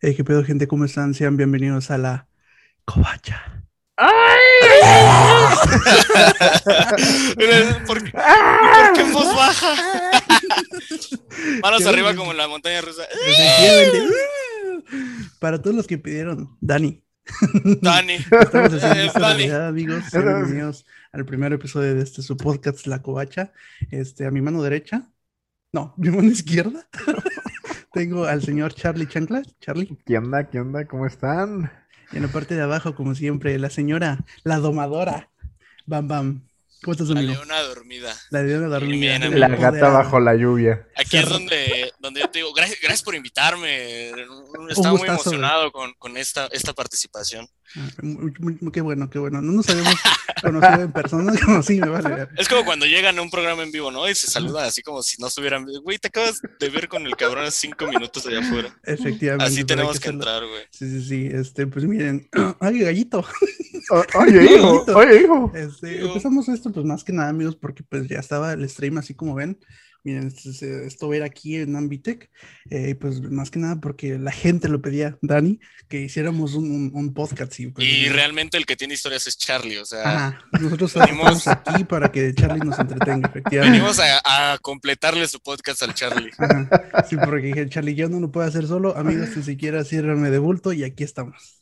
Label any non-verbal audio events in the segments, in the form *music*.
Hey, qué pedo, gente, ¿cómo están? Sean bienvenidos a la Covacha. *laughs* ¿Por, qué, ¿Por qué voz baja? Manos arriba como en la montaña rusa. Para todos los que pidieron, Dani. Dani. *laughs* Estamos haciendo Eh, esta Dani. realidad, amigos. Bienvenidos al primer episodio de este su podcast, La Covacha. Este, a mi mano derecha, no, mi mano izquierda, tengo al señor Charlie Chancla. Charlie. ¿Qué onda? ¿Qué onda? ¿Cómo están? Y en la parte de abajo, como siempre, la señora, la domadora. Bam, bam. ¿Cómo estás, La amigo? leona dormida. La leona dormida. Bien. La gata bajo la lluvia. Aquí es donde, donde yo te digo, gracias, gracias por invitarme. Estaba muy emocionado con, con esta, esta participación. Ah, muy- muy- muy- qué bueno, qué bueno. No nos habíamos *laughs* conocido en persona, *laughs* como sí, me vale ver. Es como cuando llegan a un programa en vivo, ¿no? Y se saludan así como si no estuvieran. Güey, te acabas de ver con el cabrón hace cinco minutos allá afuera. Efectivamente. Así tenemos que entrar, güey. Sí, sí, sí. Este, pues miren, *clears throat* ay, gallito. *laughs* Oye, hijo, Bonito. oye, hijo. Este, empezamos esto, pues más que nada, amigos, porque pues ya estaba el stream así como ven. Miren, esto va a ir aquí en Ambitech, eh, pues más que nada porque la gente lo pedía, Dani, que hiciéramos un, un- un podcast. Y, pues, Y eh, realmente el que tiene historias es Charlie, o sea, Ajá, nosotros *laughs* venimos- estamos aquí para que Charlie nos entretenga, efectivamente. venimos a, a completarle su podcast al Charlie. Ajá, Sí, porque dije, Charlie, yo no lo puedo hacer solo, amigos, ni siquiera ciérranme de bulto y aquí estamos.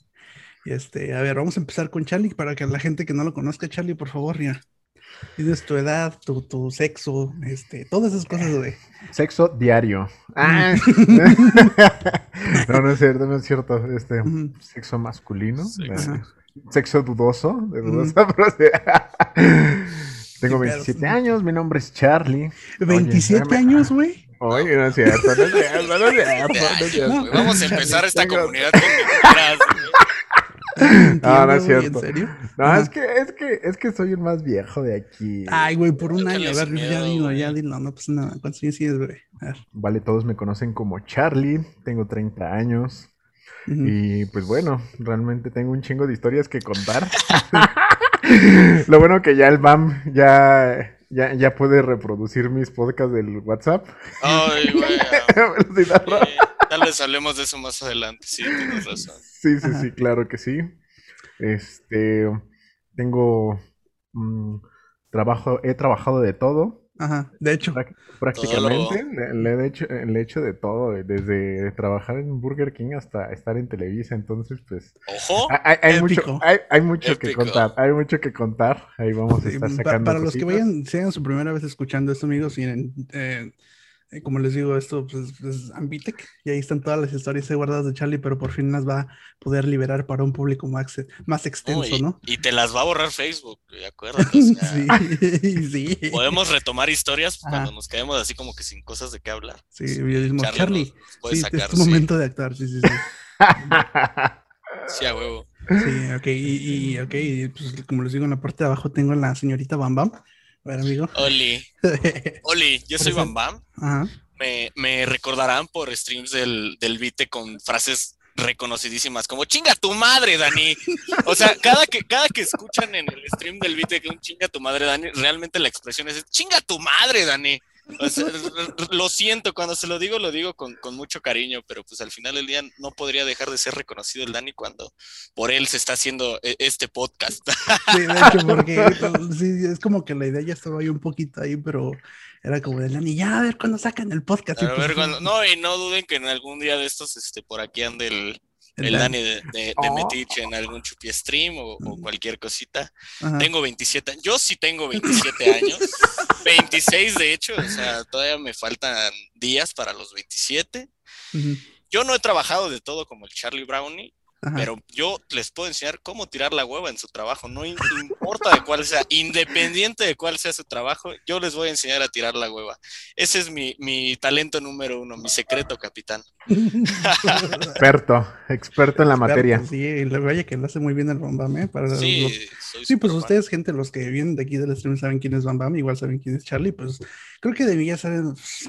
Este, a ver, vamos a empezar con Charlie para que la gente que no lo conozca, Charlie, por favor, ya. Tienes tu edad, tu, tu sexo, este, todas esas cosas, güey. Sexo diario. Ah. *laughs* no, no es cierto, no es cierto. Este, sexo masculino. Sexo. eh, Sexo dudoso. De dudosa *laughs* procedencia. Tengo Sí, pero- 27 años, mi nombre es Charlie. 27 déjame- años, güey. Oye, no es cierto, no es cierto, no es cierto, no es *laughs* cierto. No. Güey, Vamos a empezar esta Tengo- comunidad con mentiras, *laughs* No, no es güey, cierto. ¿En serio? No, Ajá. es que, es que, es que soy el más viejo de aquí. Ay, güey, por un año. A ver, ya dilo, ya dilo. No pasa nada. ¿Cuántos años tienes, güey? A ver. Vale, todos me conocen como Charlie, tengo 30 años y pues bueno, realmente tengo un chingo de historias que contar. *laughs* Lo bueno que ya el BAM ya, ya, ya puede reproducir mis podcasts del WhatsApp. Ay, güey. *laughs* Tal vez hablemos de eso más adelante, sí, tienes razón. Sí, sí, Ajá. sí, claro que sí. Este, tengo mm, trabajo, he trabajado de todo. Ajá, de hecho. Prácticamente, le, le he hecho, le he hecho de todo, desde trabajar en Burger King hasta estar en Televisa, entonces pues Ojo, hay, mucho, hay, hay mucho que contar, hay mucho que contar, ahí vamos a estar pa- sacando para los que vayan, sean su primera vez escuchando esto, amigos, y en, eh, eh, como les digo, esto pues, es Ambitec, y ahí están todas las historias guardadas de Charlie, pero por fin las va a poder liberar para un público más, más extenso, no, y, ¿no? y te las va a borrar Facebook, güey, acuérdate. o *laughs* sea, Sí, *laughs* sí. Podemos retomar historias Ajá. cuando nos quedemos así como que sin cosas de qué hablar. Sí, yo mismo, Charlie sí, sacar, es tu sí. momento de actuar, sí, sí, sí. Sí, a huevo. Sí, ok, y, y, ok, y, pues, como les digo, en la parte de abajo tengo a la señorita Bam Bam. A ver, amigo. Oli, *laughs* Oli, yo soy Bam. Bam. Ajá. Me, me recordarán por streams del, del Vite con frases reconocidísimas como chinga tu madre, Dani. O sea, cada que, cada que escuchan en el stream del Vite que un chinga tu madre, Dani, realmente la expresión es chinga tu madre, Dani. O sea, *laughs* lo siento, cuando se lo digo, lo digo con, con mucho cariño, pero pues al final del día no podría dejar de ser reconocido el Dani cuando por él se está haciendo e- este podcast. Sí, de hecho, porque *laughs* sí, es como que la idea ya estaba ahí un poquito ahí, pero era como de Lani, ya a ver cuándo sacan el podcast. A pues, ver, sí, cuando- no, y no duden que en algún día de estos, este, por aquí ande el, el el Dani de, de, de Oh. Metiche en algún chupi stream o, o cualquier cosita. Ajá. Tengo 27, años. yo sí tengo 27 años, *laughs* 26 de hecho, o sea, todavía me faltan días para los 27. Ujú, Yo no he trabajado de todo como el Charlie Brownie, ajá. pero yo les puedo enseñar cómo tirar la hueva en su trabajo, no importa de cuál sea, independiente de cuál sea su trabajo, yo les voy a enseñar a tirar la hueva. Ese es mi, mi talento número uno, mi secreto, capitán. experto, experto en la materia. Sí, y le- vaya que lo hace muy bien el Bam Bam, ¿eh? Para Sí, los- Sí, pues ustedes, gente, los que vienen de aquí del stream saben quién es Bam Bam, igual saben quién es Charlie, pues creo que de mí ya saben, pues,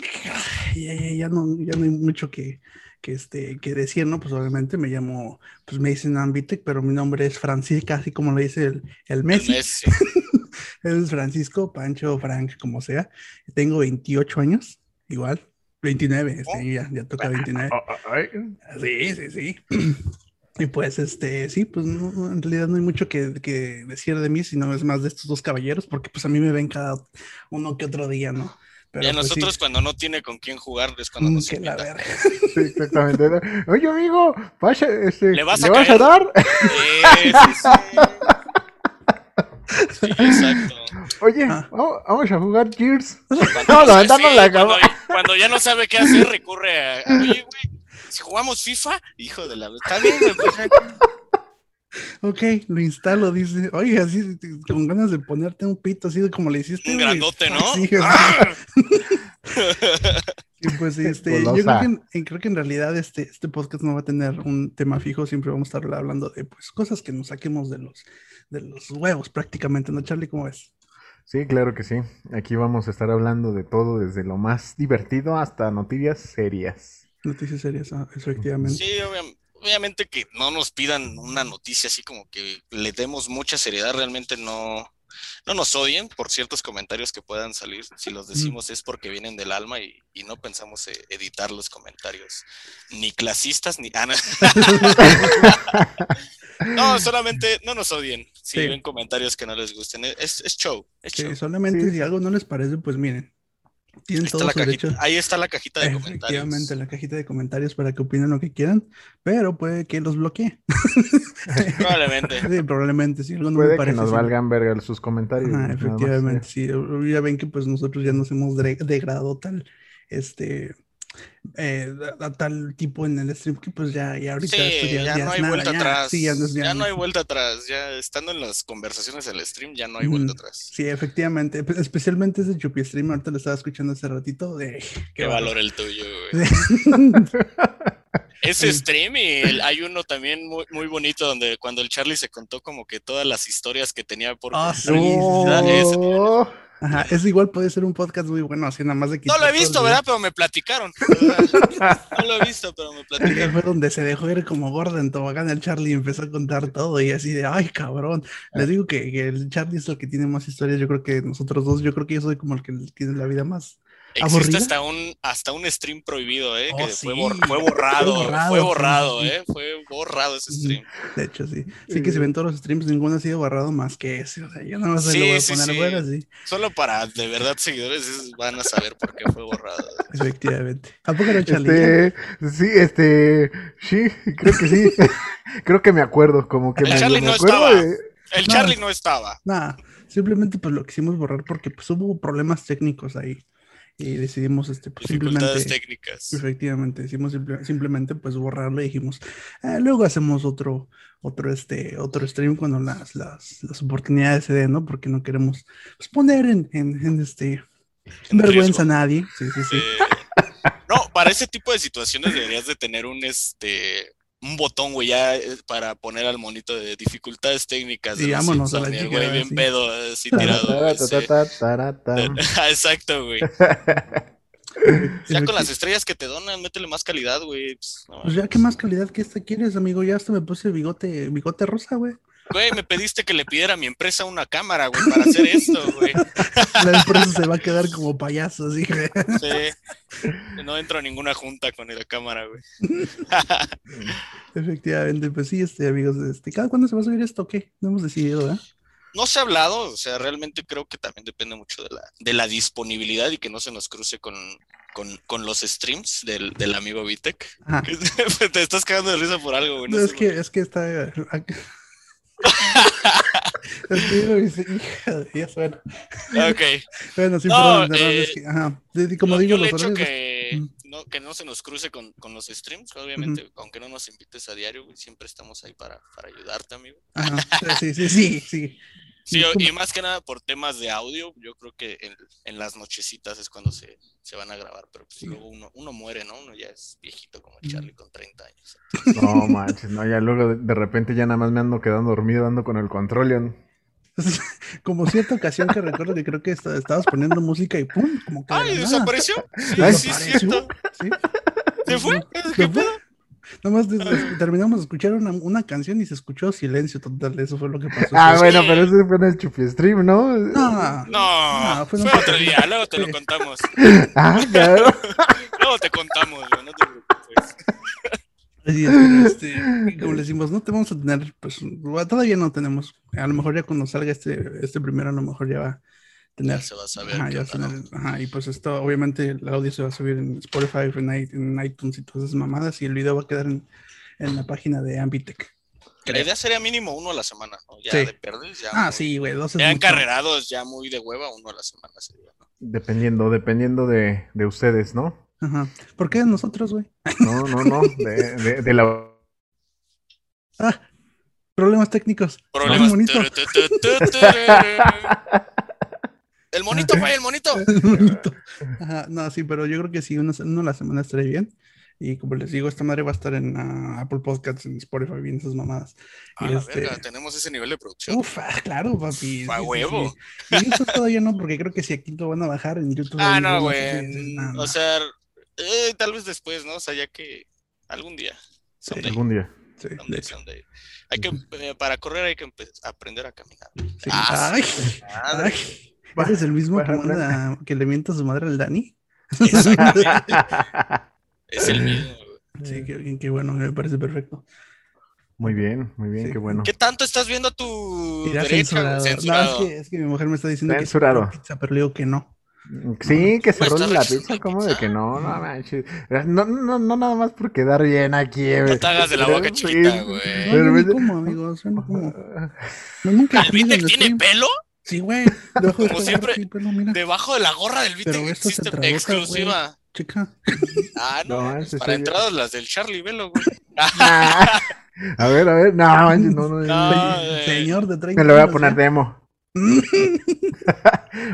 ya, ya- ya no, ya no hay mucho que, que, este, que decir, ¿no? Pues obviamente me llamo, pues me dicen Ambitec, pero mi nombre es Francisca, así como lo dice el, el El Messi. Messi. *laughs* es Francisco, Pancho, Frank, como sea. Tengo 28 años, igual. 29, sí, ya, ya toca 29. Oh, oh, ay. Sí, sí, sí. *clears throat* Y pues, este, sí, pues no, no, en realidad no hay mucho que, que decir de mí, sino es más de estos dos caballeros, porque pues a mí me ven cada uno que otro día, ¿no? Pero y a pues, sí, nosotros cuando no tiene con quién jugar es cuando mm, nos la invita. verga. Sí, exactamente. Oye, amigo, vaya, este, ¿Le vas a a caer? dar? Sí, sí, sí. Sí, exacto. Oye, Ah. vamos, vamos a jugar Gears. Cuando, No, no sí, la cuando, cuando ya no sabe qué hacer, recurre a. Oye, güey, si jugamos FIFA, hijo de la. Está bien, pues, Ok, lo instalo, dice. Oye, así con ganas de ponerte un pito, así de como le hiciste. Un grandote, ¿no? Sí, ¡Ah! Y pues este, yo creo que, en, creo que en realidad este, este podcast no va a tener un tema fijo, siempre vamos a estar hablando de pues cosas que nos saquemos de los, de los huevos prácticamente, ¿no, Charlie? ¿Cómo ves? Sí, claro que sí. Aquí vamos a estar hablando de todo, desde lo más divertido hasta noticias serias. Noticias serias, ah, efectivamente. Sí, obvia- obviamente que no nos pidan una noticia así como que le demos mucha seriedad, realmente no, no nos odien por ciertos comentarios que puedan salir. Si los decimos es porque vienen del alma y, y no pensamos eh, editar los comentarios, ni clasistas ni... Ah, no. *laughs* No, solamente no nos odien si Sí. ven comentarios que no les gusten. Es, es show, es show. solamente Sí. si algo no les parece, pues miren, tienen Ahí está, todo la cajita, derecho. ahí está la cajita de Efectivamente, comentarios. la cajita de comentarios para que opinen lo que quieran, pero puede que los bloquee. *laughs* Probablemente. Sí, probablemente, algo no me Puede que parece. nos sí. valgan verga sus comentarios. Más, efectivamente, eh. sí. Ya ven que pues nosotros ya nos hemos degradado tal, este, eh, a, a tal tipo en el stream que pues ya, ya ahorita Sí, ya, ya, ya no hay nada, vuelta atrás. sí, ya no ya no no- hay vuelta atrás. Ya estando en las conversaciones del stream, ya no hay vuelta atrás. Sí, efectivamente, especialmente ese Chupi Stream, ahorita lo estaba escuchando hace ratito, de Qué valor el tuyo, güey. *laughs* Ese Sí. stream y el- hay uno también muy, muy bonito donde cuando el Charlie se contó como que todas las historias que tenía por sí, Ah, ese- Oh, Ajá, es igual puede ser un podcast muy bueno, así nada más de que No lo he visto, ¿verdad? Pero me platicaron. *laughs* No lo he visto, pero me platicaron. fue donde se dejó ir como gorda en tobogán el Charlie y empezó a contar todo y así de, ay, cabrón. Les digo que, que el Charlie es el que tiene más historias, yo creo que nosotros dos, yo creo que yo soy como el que tiene la vida más... Existe ¿Aburrida? hasta un, hasta un stream prohibido, ¿eh? Oh, que fue, sí. bor- fue borrado, Fue borrado, fue sí, borrado, sí, sí. ¿eh? Fue borrado ese stream. De hecho, sí. Sí que si ven todos los streams, ninguno ha sido borrado más que ese. O sea, yo más se Sí, lo voy a sí, poner sí. fuera, sí. Solo para de verdad seguidores es- van a saber por qué fue borrado. Efectivamente. ¿A poco no, Charlie? Este, sí, este, sí, creo que sí. *laughs* creo que me acuerdo, como que El Charlie me no acuerdo estaba. de- El No. Charlie no estaba. Nada, simplemente pues lo quisimos borrar porque pues hubo problemas técnicos ahí y decidimos este pues, Dificultades simplemente técnicas. efectivamente decidimos simple- simplemente pues borrarlo y dijimos "Ah, luego hacemos otro otro este otro stream cuando las, las, las oportunidades se den no porque no queremos pues, poner en, en, en, este En vergüenza a nadie sí sí sí. Eh, no, para ese tipo de situaciones deberías de tener un este un botón, güey, ya eh, para poner al monito de dificultades técnicas. de Sí, los vámonos a la güey bien sí. pedo, así tirado. Exacto, güey. *laughs* Ya con las estrellas que te donan, métele más calidad, güey. Pues, no, pues ya qué más calidad que esta quieres amigo ya hasta me puse bigote bigote rosa güey Güey, me pediste que le pidiera a mi empresa una cámara, güey, para hacer esto, güey. *laughs* la empresa se va a quedar como payaso así que- Sí. No entro a ninguna junta con la cámara, güey. *laughs* Efectivamente, pues sí, este, amigos, este, ¿cada cuándo se va a subir esto? o ¿Qué? No hemos decidido, ¿eh? No se ha hablado, o sea, realmente creo que también depende mucho de la, de la disponibilidad y que no se nos cruce con, con, con los streams del, del amigo Vitek. Ajá. *laughs* Te estás cagando de risa por algo, güey. No, no es que, es que está. *laughs* Dios, bueno. Ok. *laughs* Bueno, sí, No, perdón, eh, es que, ajá. Como Yo- digo, yo le los echo horarios. que no, que no se nos cruce con, con los streams, obviamente, aunque no nos invites a diario, siempre estamos ahí para, para ayudarte, amigo. Ajá, sí, sí, sí, sí. Sí, y más que nada por temas de audio, yo creo que en, en las nochecitas es cuando se, se van a grabar, pero pues Sí. luego uno, uno muere, ¿no? Uno ya es viejito como. Charlie con 30 años. No manches, no, ya luego de, de repente ya nada más me ando quedando dormido ando con el control. Leon. *laughs* Como cierta ocasión que recuerdo que creo que esta- estabas poniendo música y ¡pum! Como que. de ¡Ay, nada. desapareció! *laughs* Sí, Ay, sí, es desapareció. cierto. Sí. ¿Se fue? Se ¿Qué fue. pedo? Nomás terminamos de escuchar una, una canción y se escuchó silencio total. Eso fue lo que pasó. Ah, bueno, pero ese fue en el chupi stream, ¿no? No, No, No, fue otro día, luego te lo contamos. *laughs* Ah, claro. *laughs* Luego te contamos, no te preocupes. Así es, este, como le decimos, no te vamos a tener, pues todavía no tenemos. A lo mejor ya cuando salga este, este primero, a lo mejor ya va tener. Ya se va a saber Ajá, y pues esto, obviamente, el audio se va a subir en Spotify, en, iTunes y todas esas mamadas, y el video va a quedar en, en la página de Ambitech. Que la idea sería mínimo uno a la semana, ¿no? Ya Sí. de perdes, ya. Ah, muy- sí, güey, dos Ya encarrerados, ya muy de hueva, uno a la semana sería, ¿no? Dependiendo, dependiendo de, de ustedes, ¿no? Ajá. ¿Por qué nosotros, güey? No, no, no. De, de- de la. Ah, problemas técnicos. Problemas. Ah. El monito, güey, el monito. *laughs* *laughs* Ajá, no, sí, pero yo creo que sí, una, uno a la semana estaría bien. Y como les digo, esta madre va a estar en ah, Apple Podcasts, en Spotify, bien esas mamadas. A Y la este, verga, tenemos ese nivel de producción. Uf, ah, claro, papi. A sí, sí, huevo. sí. En YouTube todavía no, porque creo que si aquí lo van a bajar en YouTube. Ah, no, no sé güey. si- no, no. O sea, eh, tal vez después, ¿no? O sea, ya que algún día. someday, Algún día. Sí, de someday. Hay que, eh, para correr hay que aprender a caminar. Sí. Ah, Ay, Madre. ay. ¿Ese es el mismo que, Para- manda- que le mienta a su madre al Dani? *laughs* Es el mismo. güey. Sí, qué, qué bueno, me parece perfecto. Muy bien, muy bien, Sí. qué bueno. ¿Qué tanto estás viendo a tu Mira, derecha? güey? censurado. Censurado. No, es que, es que mi mujer me está diciendo Censurado. que es pizza, pero le digo que no. Sí, que se Pues, role la pizza, como de que no, no manches. No, no, no nada más por quedar bien aquí. No te hagas de la boca chiquita, No, güey. como, amigos, *laughs* no como. No, nunca he ¿El comido Vitec en tiene pelo? Sí, güey. Debajo de Como esta siempre, sí, pelo, mira. Debajo de la gorra del se existe traduce, exclusiva. Chica. *laughs* Ah, no, No, para yo. entradas las del Charlie Velo, güey. Ah, *laughs* a ver, a ver, no, *laughs* no, no, No, no. eh. Señor de 30 Me lo voy a poner ¿eh? demo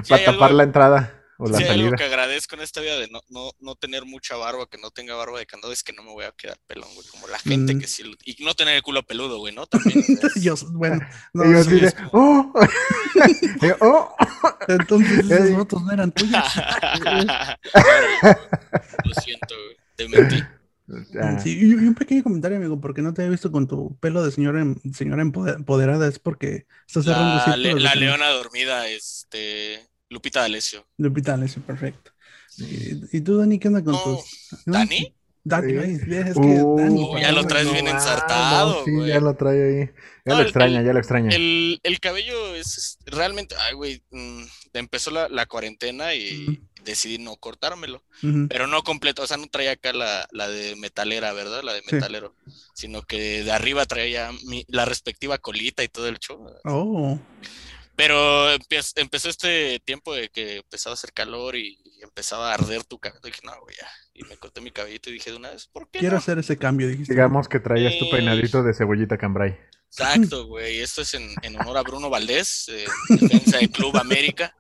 para tapar algo- la entrada o la Si hay algo salida. que agradezco en esta vida de no, no, no tener mucha barba, que no tenga barba de candado, es que no me voy a quedar pelón, güey. Como la gente Mm. que sí. lo- Y no tener el culo peludo, güey, ¿no? También. *laughs* Yo, bueno, *laughs* no, Y yo sí, como- oh, *laughs* oh. entonces esas fotos no eran tuyas. Lo siento, güey. Te mentí. Ah, Sí, y, un pequeño comentario, amigo, porque no te he visto con tu pelo de señora, em- señora empoder- empoderada, es porque estás cerrando La, le- la leona dormida, este. Lupita D'Alessio. Lupita, eso, perfecto. ¿Y, y tú, Dani, qué onda con No, tus... ¿no? ¿Dani? Dani, Sí. es que Uh, Dani, Oh, ya lo traes no, bien ensartado, no, sí, güey. ya lo trae ahí. Ya No, lo el- extraña, el- ya lo extraña. El, el cabello es, es realmente. Ay, güey. mm, empezó la, la cuarentena y decidí no cortármelo. Pero no completo, o sea, no traía acá la, la de metalera, ¿verdad? La de Sí. metalero. Sino que de arriba traía mi- la respectiva colita y todo el show. Oh, Pero empe- empezó este tiempo de que empezaba a hacer calor y, y empezaba a arder tu cabello. Dije, no, güey, ya. Y me corté mi cabellito y dije de una vez, ¿por qué quiero no? hacer ese cambio, dijiste. Digamos que traías tu Eh. peinadito de cebollita cambray. Exacto, güey. Esto es en, en honor a Bruno Valdés, eh, defensa del Club América.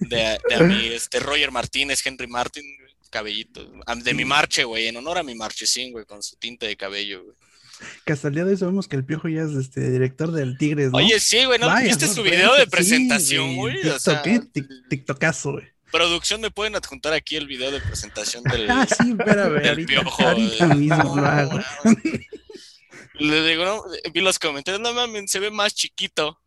De, de a mi este, Roger Martínez, Henry Martin, cabellito. De mi marche, güey, en honor a mi marchesín, güey, con su tinte de cabello, güey. Que hasta el día de hoy sabemos que el Piojo ya es este director del Tigres, ¿no? Oye, sí, güey, ¿no Vaya, viste no, su video de presentación, güey? O sea, TikTok, ¿eh? TikTokazo, güey. producción, ¿me pueden adjuntar aquí el video de presentación del, *laughs* Ah, sí, espérame, del ahorita, piojo? ahorita mismo no. Le digo, no, vi los comentarios, no mames, se ve más chiquito.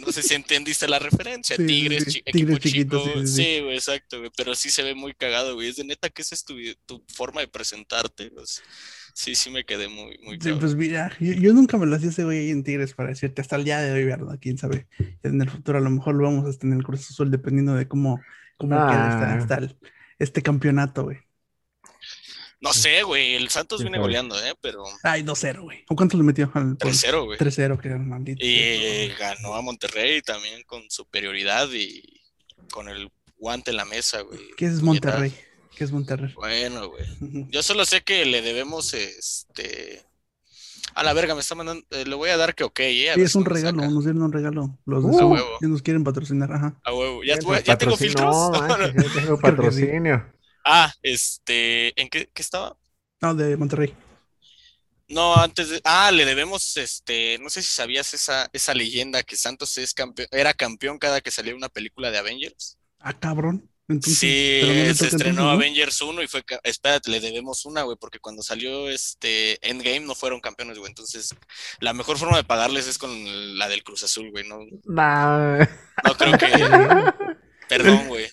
No sé si entendiste la referencia. Sí, Tigres, sí, equipo chiquito, chico. Sí, güey, exacto, güey. Pero sí se ve muy cagado, güey. Es de neta que esa es tu, tu forma de presentarte. pues, sí, sí me quedé muy, muy Sí, cabrón. pues mira, yo, yo nunca me lo hacía ese güey ahí en Tigres para decirte hasta el día de hoy, ¿verdad? Quién sabe. En el futuro a lo mejor lo vamos a tener en el Cruz Azul dependiendo de cómo, cómo Ah. esta el- este campeonato, güey. No sé, güey. El Santos viene goleando, ¿eh? Pero Ay, 2-0, güey. ¿O cuánto le metió al 3-0, güey. 3-0, que maldito. Y ganó a Monterrey también con superioridad y con el guante en la mesa, güey. ¿Qué es. Monterrey? ¿Qué es Monterrey? Bueno, güey. *laughs* Yo solo sé que le debemos, este... A la verga, me está mandando... eh, le voy a dar que ok, ¿eh? Sí, es un regalo, saca. nos dieron un regalo. Los de Uh, huevo. que nos quieren patrocinar, ajá. A huevo. ¿Ya, tengo filtros? No, *laughs* manches, ya tengo *laughs* que patrocinio. ah, este... ¿En qué, qué estaba? No, de Monterrey. No, antes de... Ah, le debemos, este... No sé si sabías esa, esa leyenda que Santos es campeón, era campeón cada que salía una película de Avengers. Ah, cabrón. Entonces, Sí, no se estrenó. Avengers 1 y fue... Espérate, le debemos una, güey, porque cuando salió este Endgame no fueron campeones, güey. Entonces, la mejor forma de pagarles es con la del Cruz Azul, güey. No, Nah. no creo que... *laughs* Perdón, güey.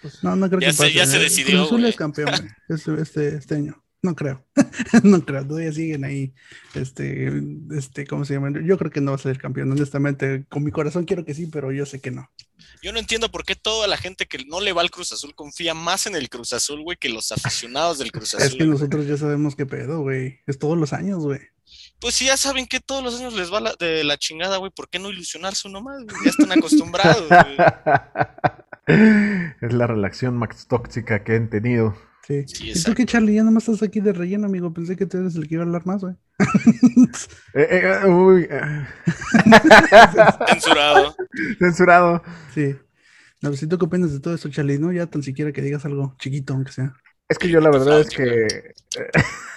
Pues, no, no creo Ya que se- pase. ya se ¿eh? decidió, Cruz Azul es campeón, güey, este, este, este año. No creo. *laughs* no creo. Todavía siguen ahí. Este, este, ¿cómo se llama? Yo creo que no va a ser campeón. Honestamente, con mi corazón quiero que sí, pero yo sé que no. Yo no entiendo por qué toda la gente que no le va al Cruz Azul confía más en el Cruz Azul, güey, que los aficionados del Cruz Es Azul. que güey. nosotros ya sabemos qué pedo, güey. Es todos los años, güey. Pues si ya saben que todos los años les va la- de la chingada, güey, ¿por qué no ilusionarse uno más? güey? Ya están acostumbrados, güey. *laughs* es la relación más tóxica que han tenido. Sí. Sí, ¿Y tú qué, Charlie? Ya nomás estás aquí de relleno, amigo. Pensé que tú eres el que iba a hablar más, güey. Eh, eh, uy, eh, *laughs* Censurado. censurado. sí. No, pues, ¿y tú qué opinas de todo esto, Charlie? No, ya tan siquiera que digas algo chiquito, aunque sea. Es que yo la verdad es que...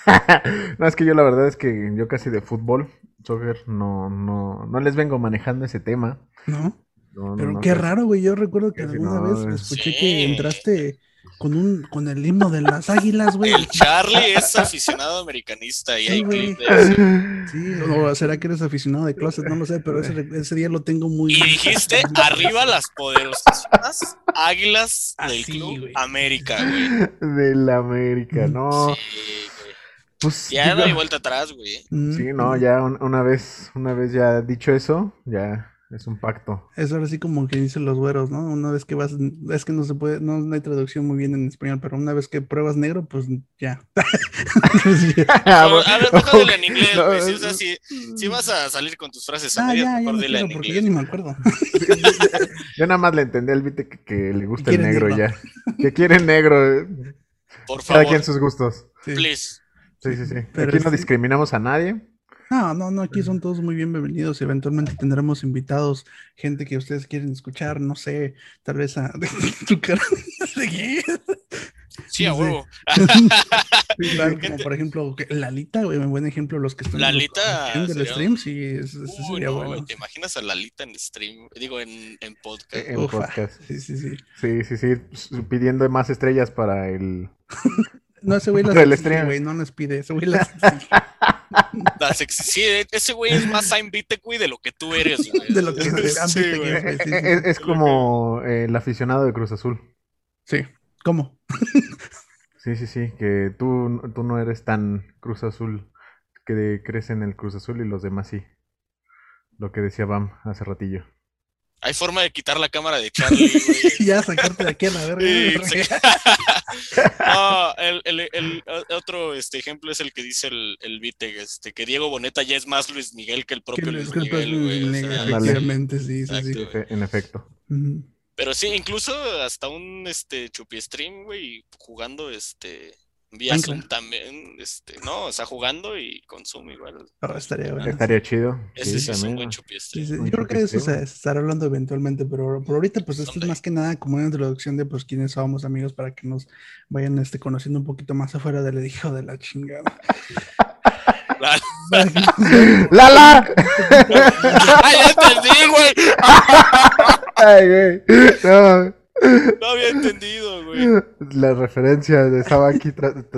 *laughs* no, es que yo la verdad es que yo casi de fútbol, soccer, no, no, no les vengo manejando ese tema. ¿No? Pero no, qué raro, güey. Yo recuerdo que alguna no, vez es- escuché Sí. que entraste con un con el himno de las águilas, güey. El Charlie es aficionado americanista y Sí, hay clip de eso. Sí, o será que eres aficionado de closet, no lo sé, pero ese, ese día lo tengo muy. Y dijiste, arriba las poderosísimas águilas del Así, Club güey. América, güey. Del América, no. Sí, güey. Pues Ya no digo- hay vuelta atrás, güey. Mm, Sí, no, ya un- una vez, una vez ya dicho eso, ya es un pacto. Es ahora sí como que dicen los güeros, ¿no? Una vez que vas, es que no se puede, no, no hay traducción muy bien en español, pero una vez que pruebas negro, pues ya. Pues *laughs* a ver, mejor *laughs* dile en inglés, No, güey. Si, o sea, si, si vas a salir con tus frases a Ah, medias, ya, ya mejor no dile quiero, en porque yo inglés. ni me acuerdo. *laughs* Yo nada más le entendí al Vite que, que le gusta el negro ya. Que quiere negro. eh. Por Cada favor, quien sus gustos. Sí. please. Sí, sí, sí. Pero Aquí no sí. discriminamos a nadie. No, no, no, aquí son todos muy bienvenidos. Eventualmente tendremos invitados, gente que ustedes quieren escuchar, no sé, tal vez a *laughs* tu cara. ¿De? Sí, a huevo. *laughs* Sí, claro, como por ejemplo, Lalita, güey, un buen ejemplo, los que están en Lalita sería stream, sí, es- ese Uy, sería no, bueno. ¿te imaginas a Lalita en stream? Digo, en, en podcast. En Ufa, podcast. Sí, sí, sí. Sí, sí, sí. Pidiendo más estrellas para el. *laughs* No, ese güey *laughs* las exige, güey, no les pide, ese güey *laughs* las exige. *laughs* Las ex- sí, ese güey es más Saint Vitek, güey, de lo que tú eres, güey. De lo que se- han Sí, güey. sí, sí, eh, Es, es como eh, el aficionado de Cruz Azul. Sí, ¿cómo? Sí, sí, sí. Que tú, tú no eres tan Cruz Azul. Que crees en el Cruz Azul y los demás sí. Lo que decía Bam hace ratillo. Hay forma de quitar la cámara de *laughs* Charlie, güey. *laughs* ya sacarte de aquí a la verga. Sí. *laughs* No, el, el- el otro este, ejemplo es el que dice el, el Vite, este, que Diego Boneta ya es más Luis Miguel que el que propio el- Luis que el Miguel, o Luis Miguel, sea, Ándale. Efectivamente, sí, sí, sí. En efecto. Pero sí, incluso hasta un este chupi stream, güey, jugando este vía. Zoom también, este, no, o sea, jugando y con Zoom igual. Oh, estaría bueno. Estaría chido. Ese sí, es un buen chupi Sí, stream. sí, Un Yo creo que eso se estará hablando eventualmente, pero por ahorita, pues esto es más que nada como una introducción de pues quiénes somos amigos para que nos vayan este, conociendo un poquito más afuera del hijo de la chingada. Nos- ¡Lala! *laughs* *laughs* ¡Ay, ya entendí, güey! *laughs* Ay, güey. No. No había entendido, güey. La referencia estaba aquí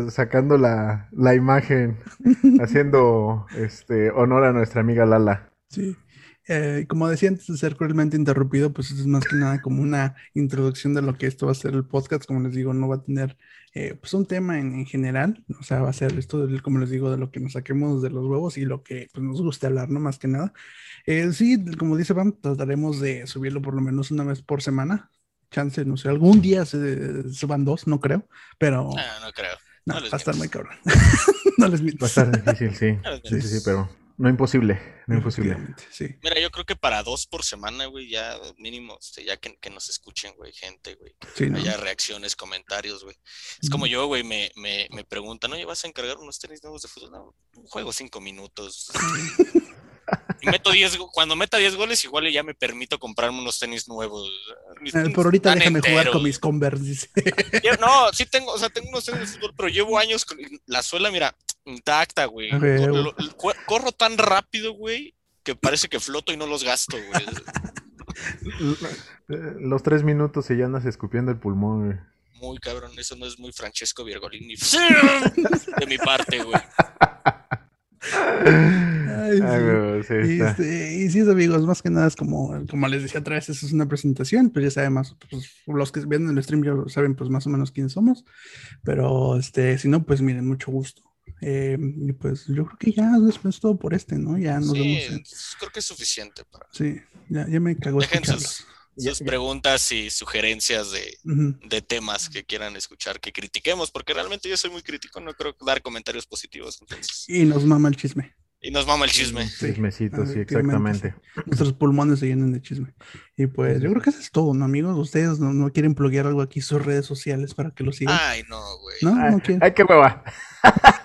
sacando la, la imagen, haciendo este honor a nuestra amiga Lala. Sí. Eh, como decía antes de ser cruelmente interrumpido, pues es más que nada como una introducción de lo que esto va a ser el podcast. Como les digo, no va a tener eh, pues un tema en, en general. O sea, va a ser esto, del- como les digo, de lo que nos saquemos de los huevos y lo que pues, nos guste hablar, ¿no? Más que nada. Eh, sí, como dice Pam, trataremos de subirlo por lo menos una vez por semana. Chance, no sé, algún día se suban dos, no creo, pero Ah, no creo. no, no les va a estar muy cabrón. *laughs* no les miento. Va a estar difícil, sí. *laughs* No Sí, sí, sí, pero no imposible. No imposible. Sí. Mira, yo creo que para dos por semana, güey, ya mínimo, este, ya que, que nos escuchen, güey, gente, güey, Sí, ¿no? haya reacciones, comentarios, güey. Es como yo, güey, me, me, me preguntan, oye, ¿vas a encargar unos tenis nuevos de fútbol? No, juego cinco minutos. *laughs* Y meto 10, go- cuando meta 10 goles, igual ya me permito comprarme unos tenis nuevos. Mis Eh, tenis por ahorita déjame jugar con mis Converse, dice. No, sí tengo, o sea, tengo unos tenis de fútbol, pero llevo años con la suela, mira, intacta, güey. Corro tan rápido, güey, que parece que floto y no los gasto, güey. *laughs* Los tres minutos y ya andas escupiendo el pulmón, güey. Muy cabrón, eso no es muy Francesco Virgolini. *laughs* De mi parte, güey. *laughs* Ay, Ay, sí. Y, este, y sí, amigos, más que nada es como, como les decía otra vez, eso es una presentación, pues ya saben más, pues, los que ven el stream ya saben pues más o menos quiénes somos, pero este, si no, pues miren, mucho gusto. Eh, y pues yo creo que ya después todo por este, ¿no? Ya nos Sí, vemos en... creo que es suficiente para. Sí, ya, ya me cagó Dejen sus, Ya- sus ya. preguntas y sugerencias de, Ujú. de temas que quieran escuchar, que critiquemos, porque realmente yo soy muy crítico, no creo dar comentarios positivos. Entonces. Y nos mama el chisme. Y nos mama el chisme. Sí, Chismecito, sí, exactamente. Nuestros pulmones se llenan de chisme. Y pues yo creo que eso es todo, ¿no, amigos? Ustedes no, no quieren pluguear algo aquí en sus redes sociales para que lo sigan. Ay, no, güey. ¿No? Ay, No quieren. ay, qué hueva.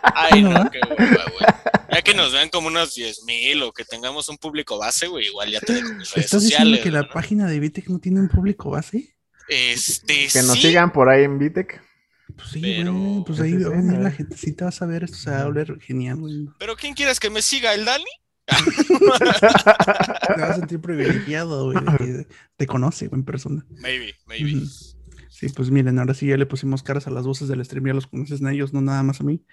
Ay, ¿No, qué hueva, güey. Ya que nos vean como unos 10 mil o que tengamos un público base, güey, igual ya te dejo mis redes ¿Estás diciendo que la página de Vitec no tiene un público base? Este, Que nos sí, sigan por ahí en Vitec. Pues sí, Pero- güey. Pues ahí va a venir la ver. gente. Sí te vas a ver esto, se va a volver genial, güey. Pero ¿quién quieres que me siga? ¿El Dani? *laughs* Te vas a sentir privilegiado, güey. que Te conoce, güey, en persona. Maybe, maybe. Sí, pues miren, ahora sí ya le pusimos caras a las voces del stream, ya los conoces a ellos, no nada más a mí.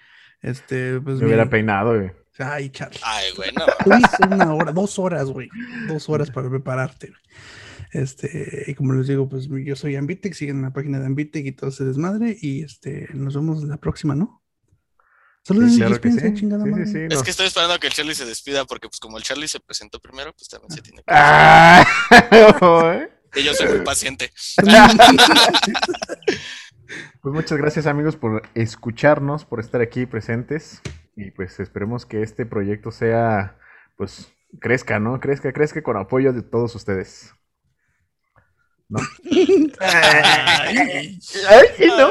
Este, pues Me hubiera miren. peinado, güey. Ay, Charlie. Ay, güey, no. Tuviste una hora, dos horas, güey. Dos horas para prepararte. güey. Este, y como les digo, pues yo soy Ambitec, siguen la página de Ambitec y todo ese desmadre. Y este, nos vemos la próxima, ¿no? Saludos, Sí, claro que sí. chingada Sí, sí, madre. sí, Es que estoy esperando a que el Charlie se despida porque pues como el Charlie se presentó primero, pues también se tiene que... Ah. *laughs* Y yo soy muy paciente. *laughs* Pues muchas gracias amigos por escucharnos, por estar aquí presentes y pues esperemos que este proyecto sea, pues crezca, ¿no? Crezca, crezca con apoyo de todos ustedes. ¿No? Ay, *laughs* Ay, sí, ¿no?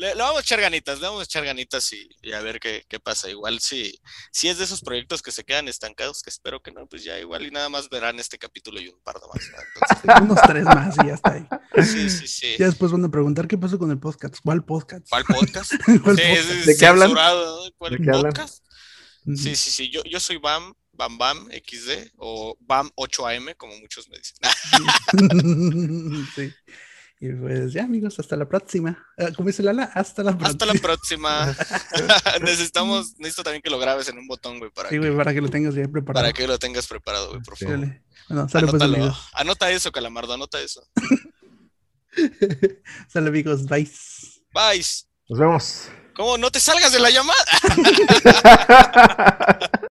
Le, le vamos a echar ganitas, le vamos a echar ganitas y, y a ver qué, qué pasa. Igual si, si es de esos proyectos que se quedan estancados, que espero que no, pues ya igual y nada más verán este capítulo y un par de más. ¿no? *laughs* unos tres más y ya está ahí. Entonces, sí, sí, sí. Ya después van a preguntar qué pasó con el podcast. ¿Cuál podcast? ¿Cuál podcast? *laughs* ¿Cuál Sí, podcast? es ¿De qué hablan? ¿Cuál ¿De qué hablan? podcast? Sí, sí, sí. Yo, yo soy Bam, Bam Bam XD o Bam 8AM, como muchos me dicen. *laughs* *laughs* sí. Y pues ya, amigos, hasta la próxima. Ah, Como dice Lala, hasta la próxima. Hasta la próxima. *laughs* Necesitamos, necesito también que lo grabes en un botón, güey, para, Sí, que, güey, para que lo tengas ya preparado. para que lo tengas preparado, güey, por Sí. favor. Dale. Bueno, sale pues, Anótalo. Anota eso, Calamardo, anota eso. Sale, amigos. Bye. Bye. Nos vemos. ¿Cómo? No te salgas de la llamada.